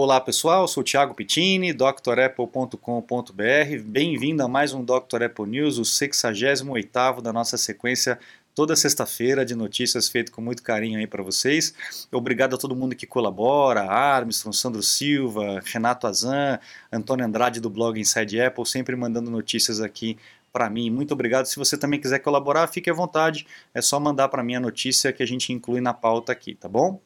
Olá pessoal, sou Thiago Pittini, drapple.com.br. Bem-vindo a mais um Dr. Apple News, o 68º da nossa sequência toda sexta-feira de notícias feito com muito carinho aí para vocês. Obrigado a todo mundo que colabora, Armstrong, Sandro Silva, Renato Azan, Antônio Andrade do blog Inside Apple, sempre mandando notícias aqui para mim. Muito obrigado. Se você também quiser colaborar, fique à vontade. É só mandar para mim a notícia que a gente inclui na pauta aqui, tá bom?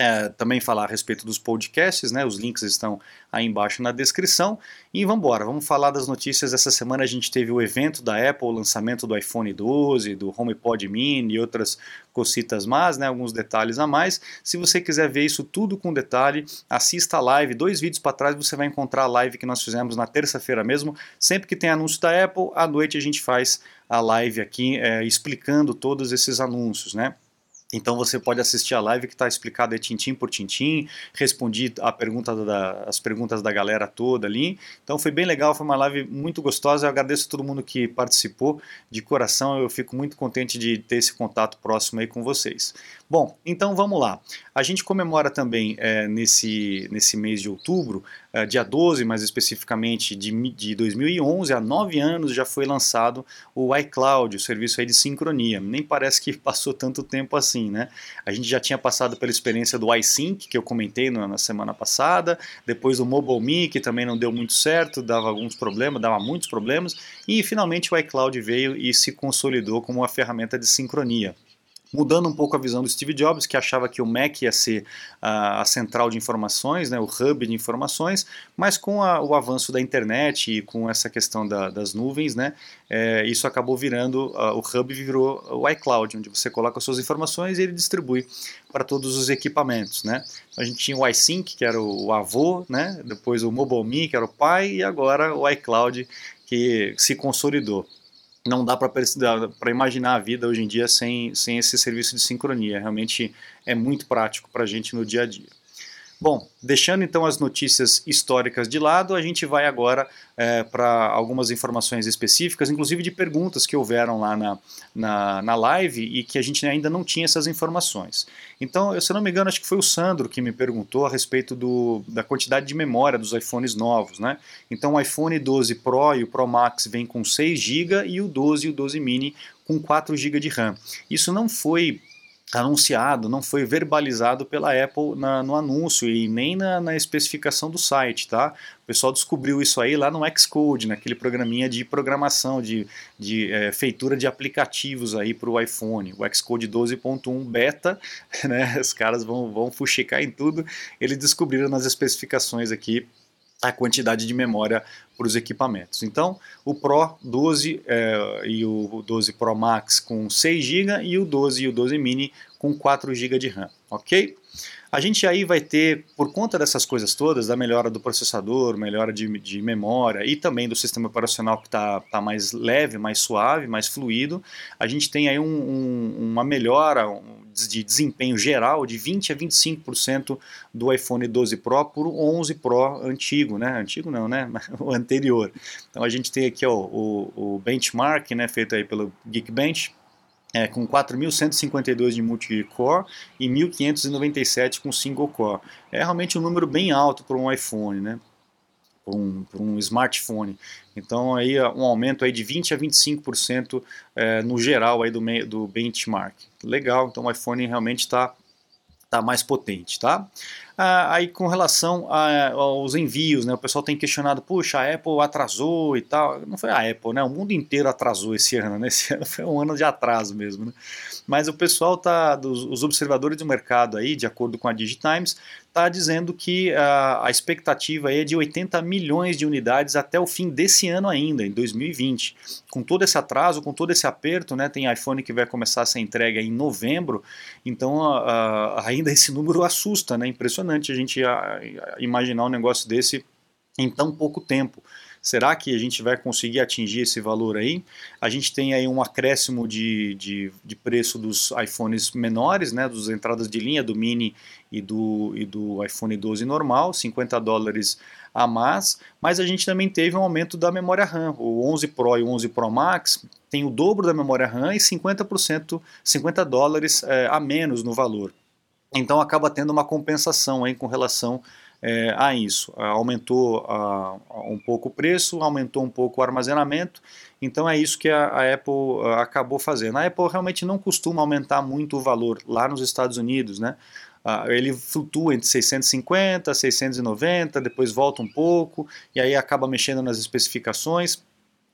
É, também falar a respeito dos podcasts, né? Os links estão aí embaixo na descrição. E vamos embora, vamos falar das notícias. Essa semana a gente teve o evento da Apple, o lançamento do iPhone 12, do HomePod Mini e outras cocitas mais, né? Alguns detalhes a mais. Se você quiser ver isso tudo com detalhe, assista a live. Dois vídeos para trás você vai encontrar a live que nós fizemos na terça-feira mesmo. Sempre que tem anúncio da Apple, à noite a gente faz a live aqui é, explicando todos esses anúncios, né? Então você pode assistir a live que está explicada tintim por tintim, respondi a pergunta da, as perguntas da galera toda ali. Então foi bem legal, foi uma live muito gostosa. Eu agradeço a todo mundo que participou de coração. Eu fico muito contente de ter esse contato próximo aí com vocês. Bom, então vamos lá. A gente comemora também é, nesse, nesse mês de outubro, dia 12 mais especificamente de, de 2011, há nove anos já foi lançado o iCloud, o serviço aí de sincronia. Nem parece que passou tanto tempo assim, né? A gente já tinha passado pela experiência do iSync, que eu comentei na, na semana passada, depois do MobileMe, que também não deu muito certo, dava alguns problemas, dava muitos problemas, e finalmente o iCloud veio e se consolidou como uma ferramenta de sincronia mudando um pouco a visão do Steve Jobs, que achava que o Mac ia ser a, a central de informações, né, o hub de informações, mas com a, o avanço da internet e com essa questão da, das nuvens, né, é, isso acabou virando, o hub virou o iCloud, onde você coloca as suas informações e ele distribui para todos os equipamentos. Né. A gente tinha o iSync, que era o, o avô, né, depois o MobileMe, que era o pai, e agora o iCloud, que se consolidou não dá para imaginar a vida hoje em dia sem, sem esse serviço de sincronia. Realmente é muito prático para a gente no dia a dia. Bom, deixando então as notícias históricas de lado, a gente vai agora é, para algumas informações específicas, inclusive de perguntas que houveram lá na, na, na, live e que a gente ainda não tinha essas informações. Então, se eu não me engano, acho que foi o Sandro que me perguntou a respeito do, da quantidade de memória dos iPhones novos. Né? Então, o iPhone 12 Pro e o Pro Max vem com 6 GB e o 12 e o 12 Mini com 4 GB de RAM. Isso não foi anunciado, não foi verbalizado pela Apple na, no anúncio e nem na, na, especificação do site, tá? O pessoal descobriu isso aí lá no Xcode, naquele programinha de programação, de, de é, feitura de aplicativos aí para o iPhone, o Xcode 12.1 beta, né? Os caras vão, vão fuxicar em tudo, eles descobriram nas especificações aqui a quantidade de memória para os equipamentos. Então, o Pro 12 é, e o 12 Pro Max com 6 GB e o 12 e o 12 Mini com 4 GB de RAM, ok? A gente aí vai ter, por conta dessas coisas todas, da melhora do processador, melhora de, de memória e também do sistema operacional que está tá mais leve, mais suave, mais fluido, a gente tem aí um, um, uma melhora de desempenho geral de 20 a 25% do iPhone 12 Pro por 11 Pro antigo, né? Antigo não, né? o anterior. Então a gente tem aqui ó, o, o benchmark, né, feito aí pelo Geekbench, é, com 4.152 de multi-core e 1.597 com single core. É realmente um número bem alto para um iPhone, né? Para um, um, smartphone. Então aí um aumento aí de 20 a 25% é, no geral aí do, do benchmark. Legal, então o iPhone realmente está tá mais potente, tá? Ah, aí com relação a, aos envios, né, o pessoal tem questionado, puxa, a Apple atrasou e tal. Não foi a Apple, né? O mundo inteiro atrasou esse ano, né? Esse ano foi um ano de atraso mesmo, né? Mas o pessoal tá, dos, os observadores do mercado aí, de acordo com a Digitimes, está dizendo que a, a expectativa é de 80 milhões de unidades até o fim desse ano ainda, em 2020. Com todo esse atraso, com todo esse aperto, né, tem iPhone que vai começar a ser em novembro, então a, a, ainda esse número assusta, né, impressionante a gente imaginar um negócio desse em tão pouco tempo. Será que a gente vai conseguir atingir esse valor aí? A gente tem aí um acréscimo de, de, de preço dos iPhones menores, né, dos entradas de linha do Mini e do, e do iPhone 12 normal, 50 dólares a mais, mas a gente também teve um aumento da memória RAM. O 11 Pro e o 11 Pro Max tem o dobro da memória RAM e 50%, 50 dólares é, a menos no valor. Então acaba tendo uma compensação aí com relação é, a isso. Aumentou um pouco o preço, aumentou um pouco o armazenamento, então é isso que a, a Apple acabou fazendo. A Apple realmente não costuma aumentar muito o valor lá nos Estados Unidos, né? ele flutua entre 650, 690, depois volta um pouco, e aí acaba mexendo nas especificações.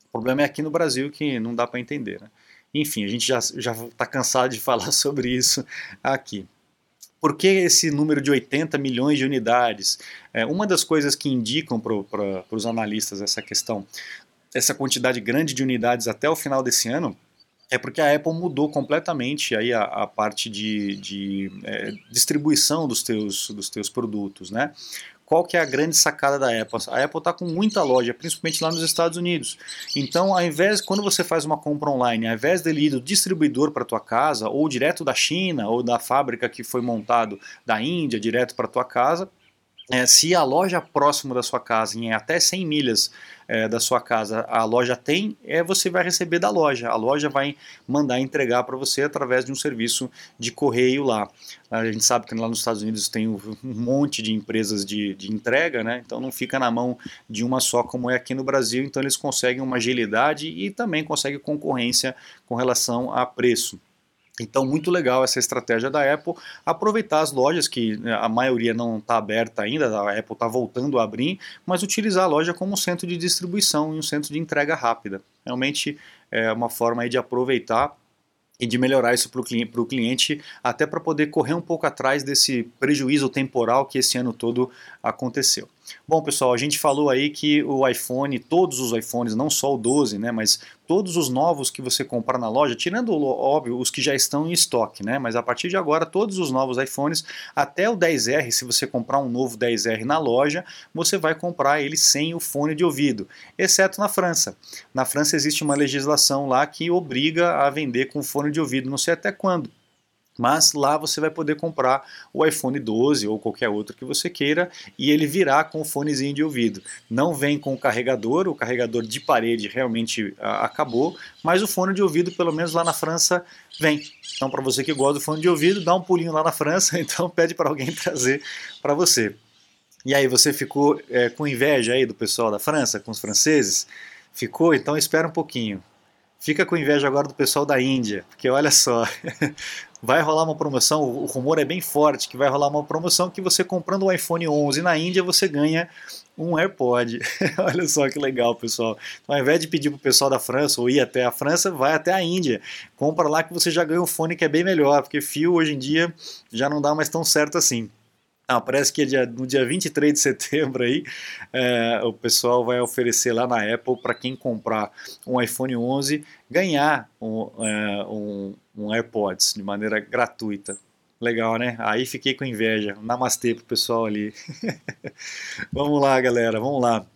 O problema é aqui no Brasil que não dá para entender. Né? Enfim, a gente já está cansado de falar sobre isso aqui. Por que esse número de 80 milhões de unidades? É, uma das coisas que indicam para os analistas essa questão, essa quantidade grande de unidades até o final desse ano, é porque a Apple mudou completamente aí a, a parte de, de é, distribuição dos teus, dos teus produtos, né? qual que é a grande sacada da Apple? A Apple está com muita loja, principalmente lá nos Estados Unidos. Então, ao invés, quando você faz uma compra online, ao invés dele ir do distribuidor para tua casa, ou direto da China, ou da fábrica que foi montado da Índia, direto para tua casa, é, se a loja próxima da sua casa, em até 100 milhas é, da sua casa, a loja tem, é, você vai receber da loja. A loja vai mandar entregar para você através de um serviço de correio lá. A gente sabe que lá nos Estados Unidos tem um monte de empresas de, de entrega, né? então não fica na mão de uma só como é aqui no Brasil, então eles conseguem uma agilidade e também conseguem concorrência com relação a preço. Então, muito legal essa estratégia da Apple, aproveitar as lojas, que né, a maioria não está aberta ainda, a Apple está voltando a abrir, mas utilizar a loja como um centro de distribuição e um centro de entrega rápida. Realmente é uma forma de aproveitar e de melhorar isso para o cliente, cliente, até para poder correr um pouco atrás desse prejuízo temporal que esse ano todo aconteceu. Bom, pessoal, a gente falou aí que o iPhone, todos os iPhones, não só o 12, né, mas todos os novos que você comprar na loja, tirando, óbvio, os que já estão em estoque, né, mas a partir de agora, todos os novos iPhones, até o 10R, se você comprar um novo 10R na loja, você vai comprar ele sem o fone de ouvido, exceto na França. Na França existe uma legislação lá que obriga a vender com fone de ouvido, não sei até quando. Mas lá você vai poder comprar o iPhone 12 ou qualquer outro que você queira e ele virá com o fonezinho de ouvido. Não vem com o carregador, o carregador de parede realmente ah, acabou, mas o fone de ouvido, pelo menos lá na França, vem. Então, para você que gosta do fone de ouvido, dá um pulinho lá na França, então pede para alguém trazer para você. E aí, você ficou é, com inveja aí do pessoal da França, com os franceses? Ficou? Então espera um pouquinho. Fica com inveja agora do pessoal da Índia, porque olha só, vai rolar uma promoção, o rumor é bem forte que vai rolar uma promoção que você comprando um iPhone 11 na Índia você ganha um AirPod. olha só que legal, pessoal. Então, ao invés de pedir para o pessoal da França ou ir até a França, vai até a Índia. Compra lá que você já ganha um fone que é bem melhor, porque fio hoje em dia já não dá mais tão certo assim. Ah, parece que é dia, no dia 23 de setembro aí, é, o pessoal vai oferecer lá na Apple para quem comprar um iPhone 11 ganhar um, é, um, um, AirPods de maneira gratuita. Legal, né? Aí fiquei com inveja. Namastê pro pessoal ali. vamos lá, galera, vamos lá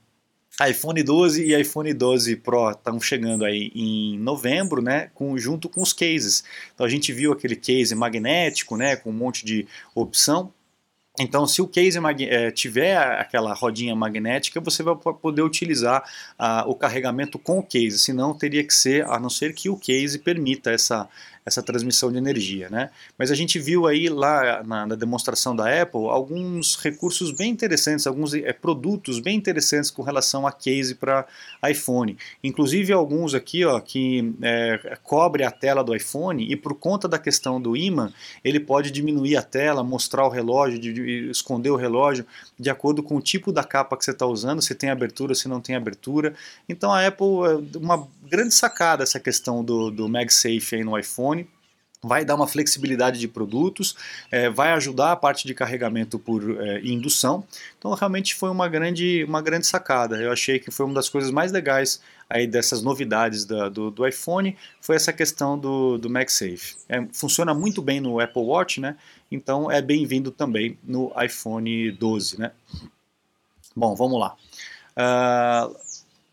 iPhone 12 e iPhone 12 Pro estão chegando aí em novembro, né, com, junto com os cases. Então a gente viu aquele case magnético, né, com um monte de opção. Então, se o case é, tiver aquela rodinha magnética, você vai poder utilizar uh, o carregamento com o case, senão teria que ser, a não ser que o case permita essa, essa transmissão de energia. Né? Mas a gente viu aí lá na, na demonstração da Apple alguns recursos bem interessantes, alguns é, produtos bem interessantes com relação a case para iPhone. Inclusive alguns aqui ó, que é, cobre a tela do iPhone e por conta da questão do imã, ele pode diminuir a tela, mostrar o relógio, de, de esconder o relógio de acordo com o tipo da capa que você está usando, se tem abertura, se não tem abertura. Então a Apple, é uma grande sacada essa questão do, do MagSafe aí no iPhone vai dar uma flexibilidade de produtos, é, vai ajudar a parte de carregamento por é, indução. Então realmente foi uma grande, uma grande sacada. Eu achei que foi uma das coisas mais legais aí dessas novidades da, do, do, iPhone, foi essa questão do, do MagSafe. É, funciona muito bem no Apple Watch, né? Então é bem-vindo também no iPhone 12, né? Bom, vamos lá. Uh,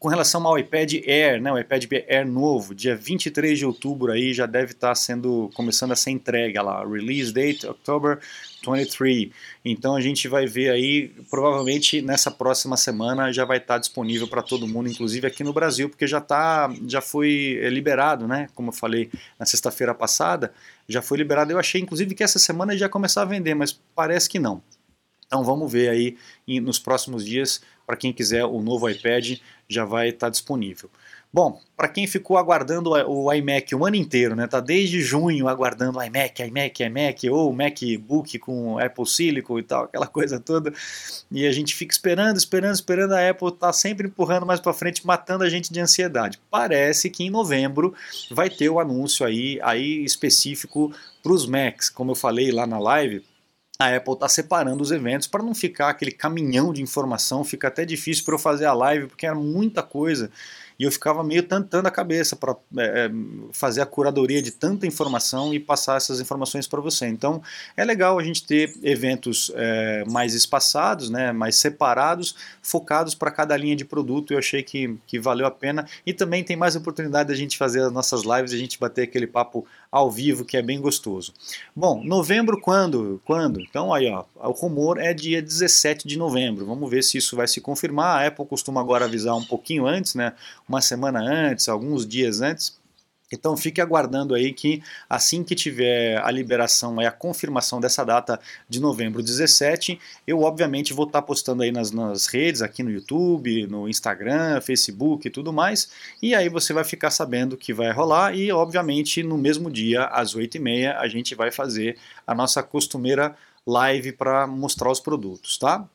com relação ao iPad Air, né, o iPad Air novo, dia 23 de outubro aí já deve estar tá sendo começando a ser entregue lá, release date October 23. Então a gente vai ver aí, provavelmente nessa próxima semana já vai estar tá disponível para todo mundo, inclusive aqui no Brasil, porque já tá, já foi é, liberado, né? Como eu falei na sexta-feira passada, já foi liberado. Eu achei inclusive que essa semana já começar a vender, mas parece que não. Então vamos ver aí nos próximos dias, para quem quiser o novo iPad já vai estar tá disponível. Bom, para quem ficou aguardando o iMac o ano inteiro, né? Tá desde junho aguardando iMac, iMac, iMac ou MacBook com Apple Silicon e tal, aquela coisa toda. E a gente fica esperando, esperando, esperando a Apple tá sempre empurrando mais para frente, matando a gente de ansiedade. Parece que em novembro vai ter o anúncio aí, aí específico para os Macs, como eu falei lá na live a Apple está separando os eventos para não ficar aquele caminhão de informação, fica até difícil para eu fazer a live, porque era muita coisa e eu ficava meio tantando a cabeça para é, é, fazer a curadoria de tanta informação e passar essas informações para você. Então é legal a gente ter eventos é, mais espaçados, né, mais separados, focados para cada linha de produto. Eu achei que, que valeu a pena e também tem mais oportunidade da gente fazer as nossas lives, a gente bater aquele papo ao vivo que é bem gostoso. Bom, novembro quando? Quando? Então aí ó, o rumor é dia 17 de novembro. Vamos ver se isso vai se confirmar. A Apple costuma agora avisar um pouquinho antes, né? Uma semana antes, alguns dias antes. Então fique aguardando aí que assim que tiver a liberação e a confirmação dessa data de novembro 17, eu obviamente vou estar postando aí nas, nas redes, aqui no YouTube, no Instagram, Facebook e tudo mais, e aí você vai ficar sabendo que vai rolar e obviamente no mesmo dia, às 8h30, a gente vai fazer a nossa costumeira live para mostrar os produtos, tá?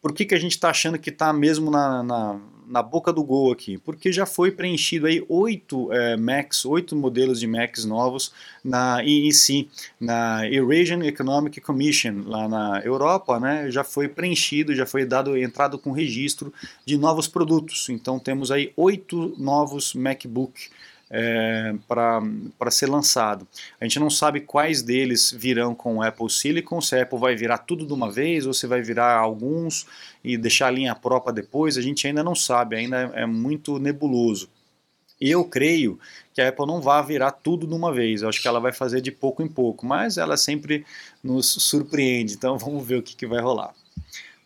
Por que, que a gente está achando que está mesmo na, na, na, boca do gol aqui? Porque já foi preenchido aí oito é, Macs, oito modelos de Macs novos na EEC, na Eurasian Economic Commission, lá na Europa, né? Já foi preenchido, já foi dado entrado com registro de novos produtos. Então temos aí oito novos MacBook é, para ser lançado. A gente não sabe quais deles virão com o Apple Silicon, se a Apple vai virar tudo de uma vez ou se vai virar alguns e deixar a linha própria depois, a gente ainda não sabe, ainda é muito nebuloso. Eu creio que a Apple não vai virar tudo de uma vez, eu acho que ela vai fazer de pouco em pouco, mas ela sempre nos surpreende, então vamos ver o que, que vai rolar.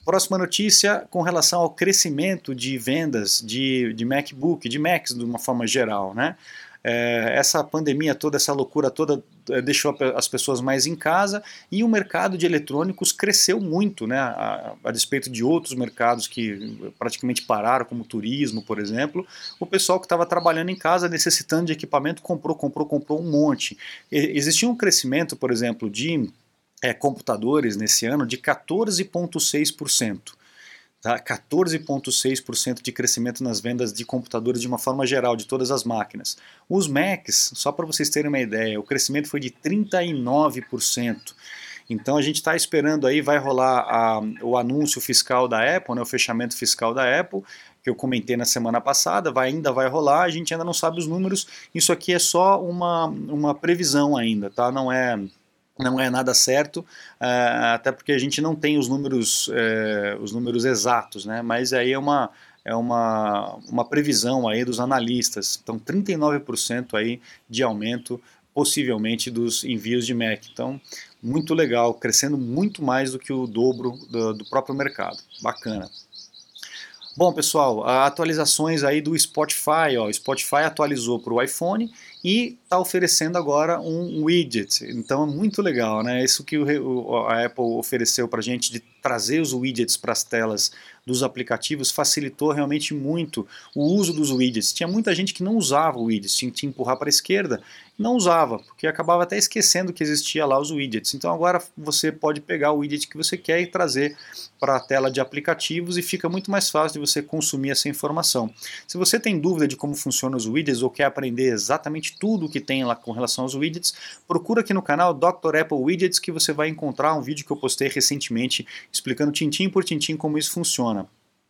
Próxima notícia com relação ao crescimento de vendas de, de MacBook, de Macs de uma forma geral. Né? É, essa pandemia toda, essa loucura toda é, deixou as pessoas mais em casa e o mercado de eletrônicos cresceu muito, né? a, a despeito de outros mercados que praticamente pararam, como turismo, por exemplo. O pessoal que estava trabalhando em casa, necessitando de equipamento, comprou, comprou, comprou um monte. E, existia um crescimento, por exemplo, de é, computadores nesse ano de 14,6%. Tá? 14,6% de crescimento nas vendas de computadores de uma forma geral, de todas as máquinas. Os Macs, só para vocês terem uma ideia, o crescimento foi de 39%. Então a gente está esperando aí, vai rolar a, o anúncio fiscal da Apple, né, o fechamento fiscal da Apple, que eu comentei na semana passada, vai, ainda vai rolar, a gente ainda não sabe os números, isso aqui é só uma, uma previsão ainda, tá? Não é não é nada certo, uh, até porque a gente não tem os números, uh, os números exatos, né? mas aí é uma, é uma, uma previsão aí dos analistas, então 39% aí de aumento possivelmente dos envios de Mac, então muito legal, crescendo muito mais do que o dobro do, do próprio mercado, bacana. Bom, pessoal, atualizações aí do Spotify. Ó. O Spotify atualizou para o iPhone e está oferecendo agora um widget. Então é muito legal, né? Isso que o, a Apple ofereceu para a gente de trazer os widgets para as telas dos aplicativos facilitou realmente muito o uso dos widgets. Tinha muita gente que não usava o widgets, tinha que empurrar para a esquerda não usava, porque acabava até esquecendo que existia lá os widgets. Então agora você pode pegar o widget que você quer e trazer para a tela de aplicativos e fica muito mais fácil de você consumir essa informação. Se você tem dúvida de como funcionam os widgets ou quer aprender exatamente tudo o que tem lá com relação aos widgets, procura aqui no canal Dr. Apple Widgets que você vai encontrar um vídeo que eu postei recentemente explicando tintim por tintim como isso funciona.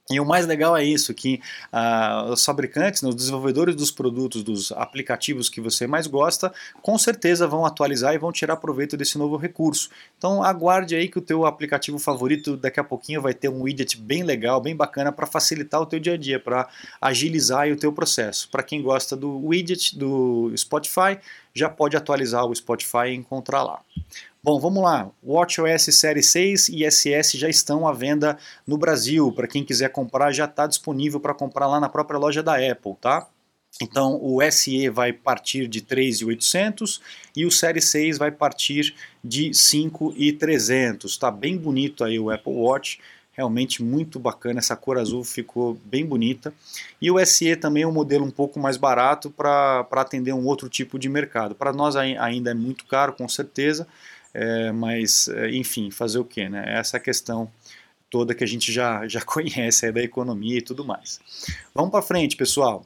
E o mais legal é isso, que uh, os fabricantes, né, os desenvolvedores dos produtos, dos aplicativos que você mais gosta, com certeza vão atualizar e vão tirar proveito desse novo recurso. Então aguarde aí que o teu aplicativo favorito daqui a pouquinho vai ter um widget bem legal, bem bacana para facilitar o teu dia a dia, para agilizar o teu processo. Para quem gosta do widget do Spotify, já pode atualizar o Spotify e encontrar lá. Bom, vamos lá. WatchOS Série 6 e SS já estão à venda no Brasil. Para quem quiser comprar, já está disponível para comprar lá na própria loja da Apple, tá? Então o SE vai partir de 3.800 e o Série 6 vai partir de 5.300. Está bem bonito aí o Apple Watch, realmente muito bacana, essa cor azul ficou bem bonita. E o SE também é um modelo um pouco mais barato para atender um outro tipo de mercado. Para nós ainda é muito caro, com certeza, é, mas é, enfim, fazer o que, né? Essa é a questão toda que a gente já, já conhece da economia e tudo mais. Vamos para frente, pessoal.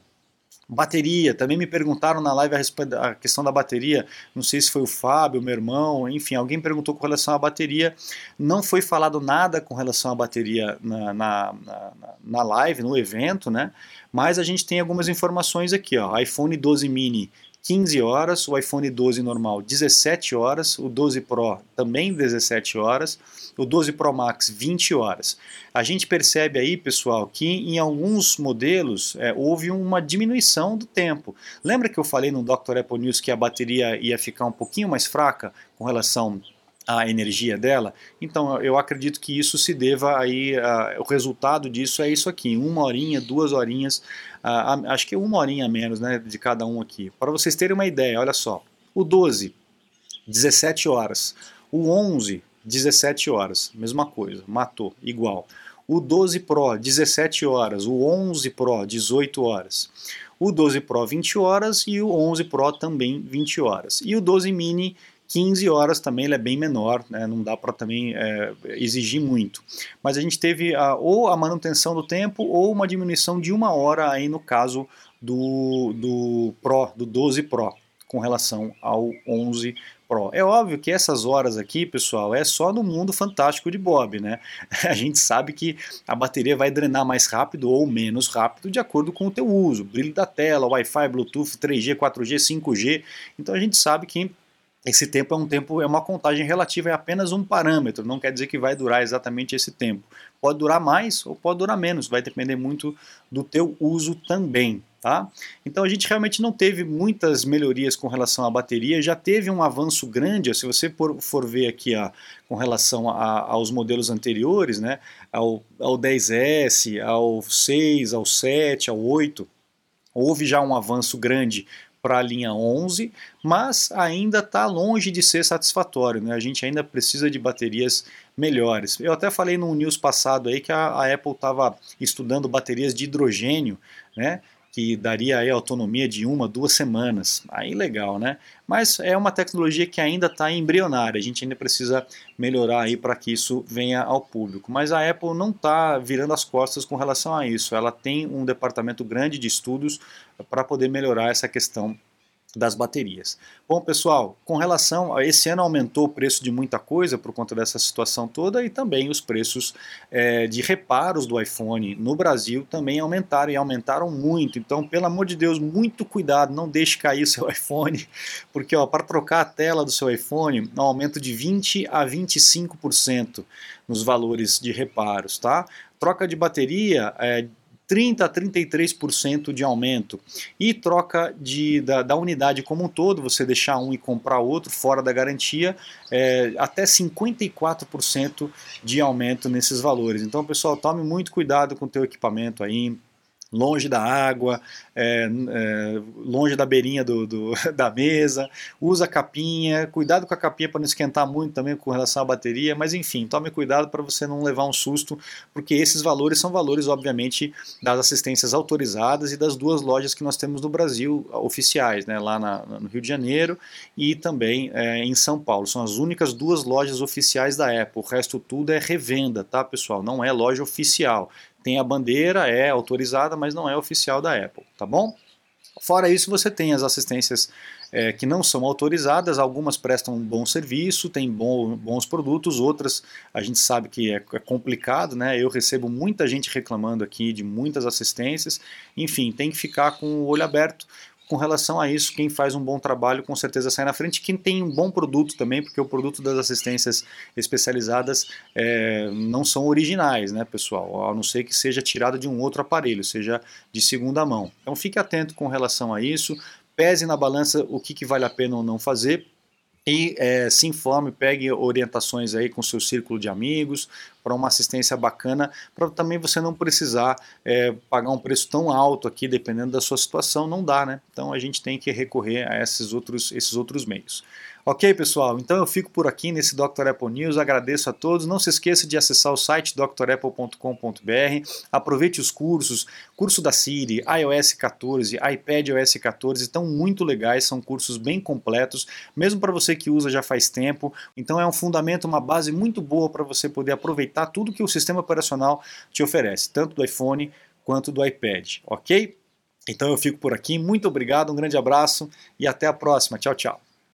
Bateria, também me perguntaram na live a, a questão da bateria, não sei se foi o Fábio, meu irmão, enfim, alguém perguntou com relação à bateria. Não foi falado nada com relação à bateria na, na, na, na live, no evento, né? Mas a gente tem algumas informações aqui, ó. iPhone 12 mini 15 horas, o iPhone 12 normal 17 horas, o 12 Pro também 17 horas, o 12 Pro Max 20 horas. A gente percebe aí, pessoal, que em alguns modelos é, houve uma diminuição do tempo. Lembra que eu falei no Dr. Apple News que a bateria ia ficar um pouquinho mais fraca com relação a energia dela. Então eu acredito que isso se deva aí, uh, o resultado disso é isso aqui, uma horinha, duas horinhas, uh, acho que uma horinha menos né, de cada um aqui. Para vocês terem uma ideia, olha só, o 12, 17 horas, o 11, 17 horas, mesma coisa, matou, igual. O 12 Pro, 17 horas, o 11 Pro, 18 horas. O 12 Pro, 20 horas e o 11 Pro também 20 horas. E o 12 Mini, 15 horas também ele é bem menor, né? não dá para também é, exigir muito. Mas a gente teve a, ou a manutenção do tempo ou uma diminuição de uma hora aí no caso do, do Pro, do 12 Pro, com relação ao 11 Pro. É óbvio que essas horas aqui, pessoal, é só no mundo fantástico de Bob, né? A gente sabe que a bateria vai drenar mais rápido ou menos rápido de acordo com o teu uso, brilho da tela, Wi-Fi, Bluetooth, 3G, 4G, 5G. Então a gente sabe que esse tempo é um tempo, é uma contagem relativa, é apenas um parâmetro, não quer dizer que vai durar exatamente esse tempo. Pode durar mais ou pode durar menos, vai depender muito do teu uso também, tá? Então a gente realmente não teve muitas melhorias com relação à bateria, já teve um avanço grande, se você for, ver aqui ó, com relação a, aos modelos anteriores, né, ao, ao 10S, ao 6, ao 7, ao 8, houve já um avanço grande para a linha 11, mas ainda está longe de ser satisfatório. Né? A gente ainda precisa de baterias melhores. Eu até falei no news passado aí que a, a Apple estava estudando baterias de hidrogênio, né? Que daria aí autonomia de uma, duas semanas. Aí legal, né? Mas é uma tecnologia que ainda está embrionária, a gente ainda precisa melhorar aí para que isso venha ao público. Mas a Apple não está virando as costas com relação a isso, ela tem um departamento grande de estudos para poder melhorar essa questão das baterias. Bom, pessoal, com relação a esse ano aumentou o preço de muita coisa por conta dessa situação toda e também os preços é, de reparos do iPhone no Brasil também aumentaram e aumentaram muito. Então, pelo amor de Deus, muito cuidado, não deixe cair o seu iPhone, porque para trocar a tela do seu iPhone, um aumento de 20 a 25% nos valores de reparos, tá? Troca de bateria é, 30% a 33% de aumento. E troca de, da, da, unidade como um todo, você deixar um e comprar outro fora da garantia, é, até 54% de aumento nesses valores. Então, pessoal, tome muito cuidado com o teu equipamento aí, longe da água, é, é, longe da beirinha do, do, da mesa, usa capinha, cuidado com a capinha para não esquentar muito também com relação à bateria, mas enfim, tome cuidado para você não levar um susto, porque esses valores são valores, obviamente, das assistências autorizadas e das duas lojas que nós temos no Brasil, oficiais, né, lá na, no Rio de Janeiro e também é, em São Paulo. São as únicas duas lojas oficiais da Apple, o resto tudo é revenda, tá pessoal? Não é loja oficial tem a bandeira, é autorizada, mas não é oficial da Apple, tá bom? Fora isso, você tem as assistências é, que não são autorizadas, algumas prestam um bom serviço, têm bom, bons produtos, outras a gente sabe que é, é, complicado, né? Eu recebo muita gente reclamando aqui de muitas assistências, enfim, tem que ficar com o olho aberto, com relação a isso, quem faz um bom trabalho com certeza sai na frente. Quem tem um bom produto também, porque o produto das assistências especializadas é, não são originais, né, pessoal? A não ser que seja tirado de um outro aparelho, seja de segunda mão. Então fique atento com relação a isso, pese na balança o que, que vale a pena ou não fazer, e é, se informe, pegue orientações aí com seu círculo de amigos para uma assistência bacana, para também você não precisar é, pagar um preço tão alto aqui, dependendo da sua situação, não dá, né? Então a gente tem que recorrer a esses outros, esses outros meios. Ok, pessoal? Então eu fico por aqui nesse Dr. Apple News. Agradeço a todos. Não se esqueça de acessar o site drapple.com.br. Aproveite os cursos. Curso da Siri, iOS 14, iPad OS 14 estão muito legais. São cursos bem completos, mesmo para você que usa já faz tempo. Então é um fundamento, uma base muito boa para você poder aproveitar tudo que o sistema operacional te oferece, tanto do iPhone quanto do iPad. Ok? Então eu fico por aqui. Muito obrigado, um grande abraço e até a próxima. Tchau, tchau.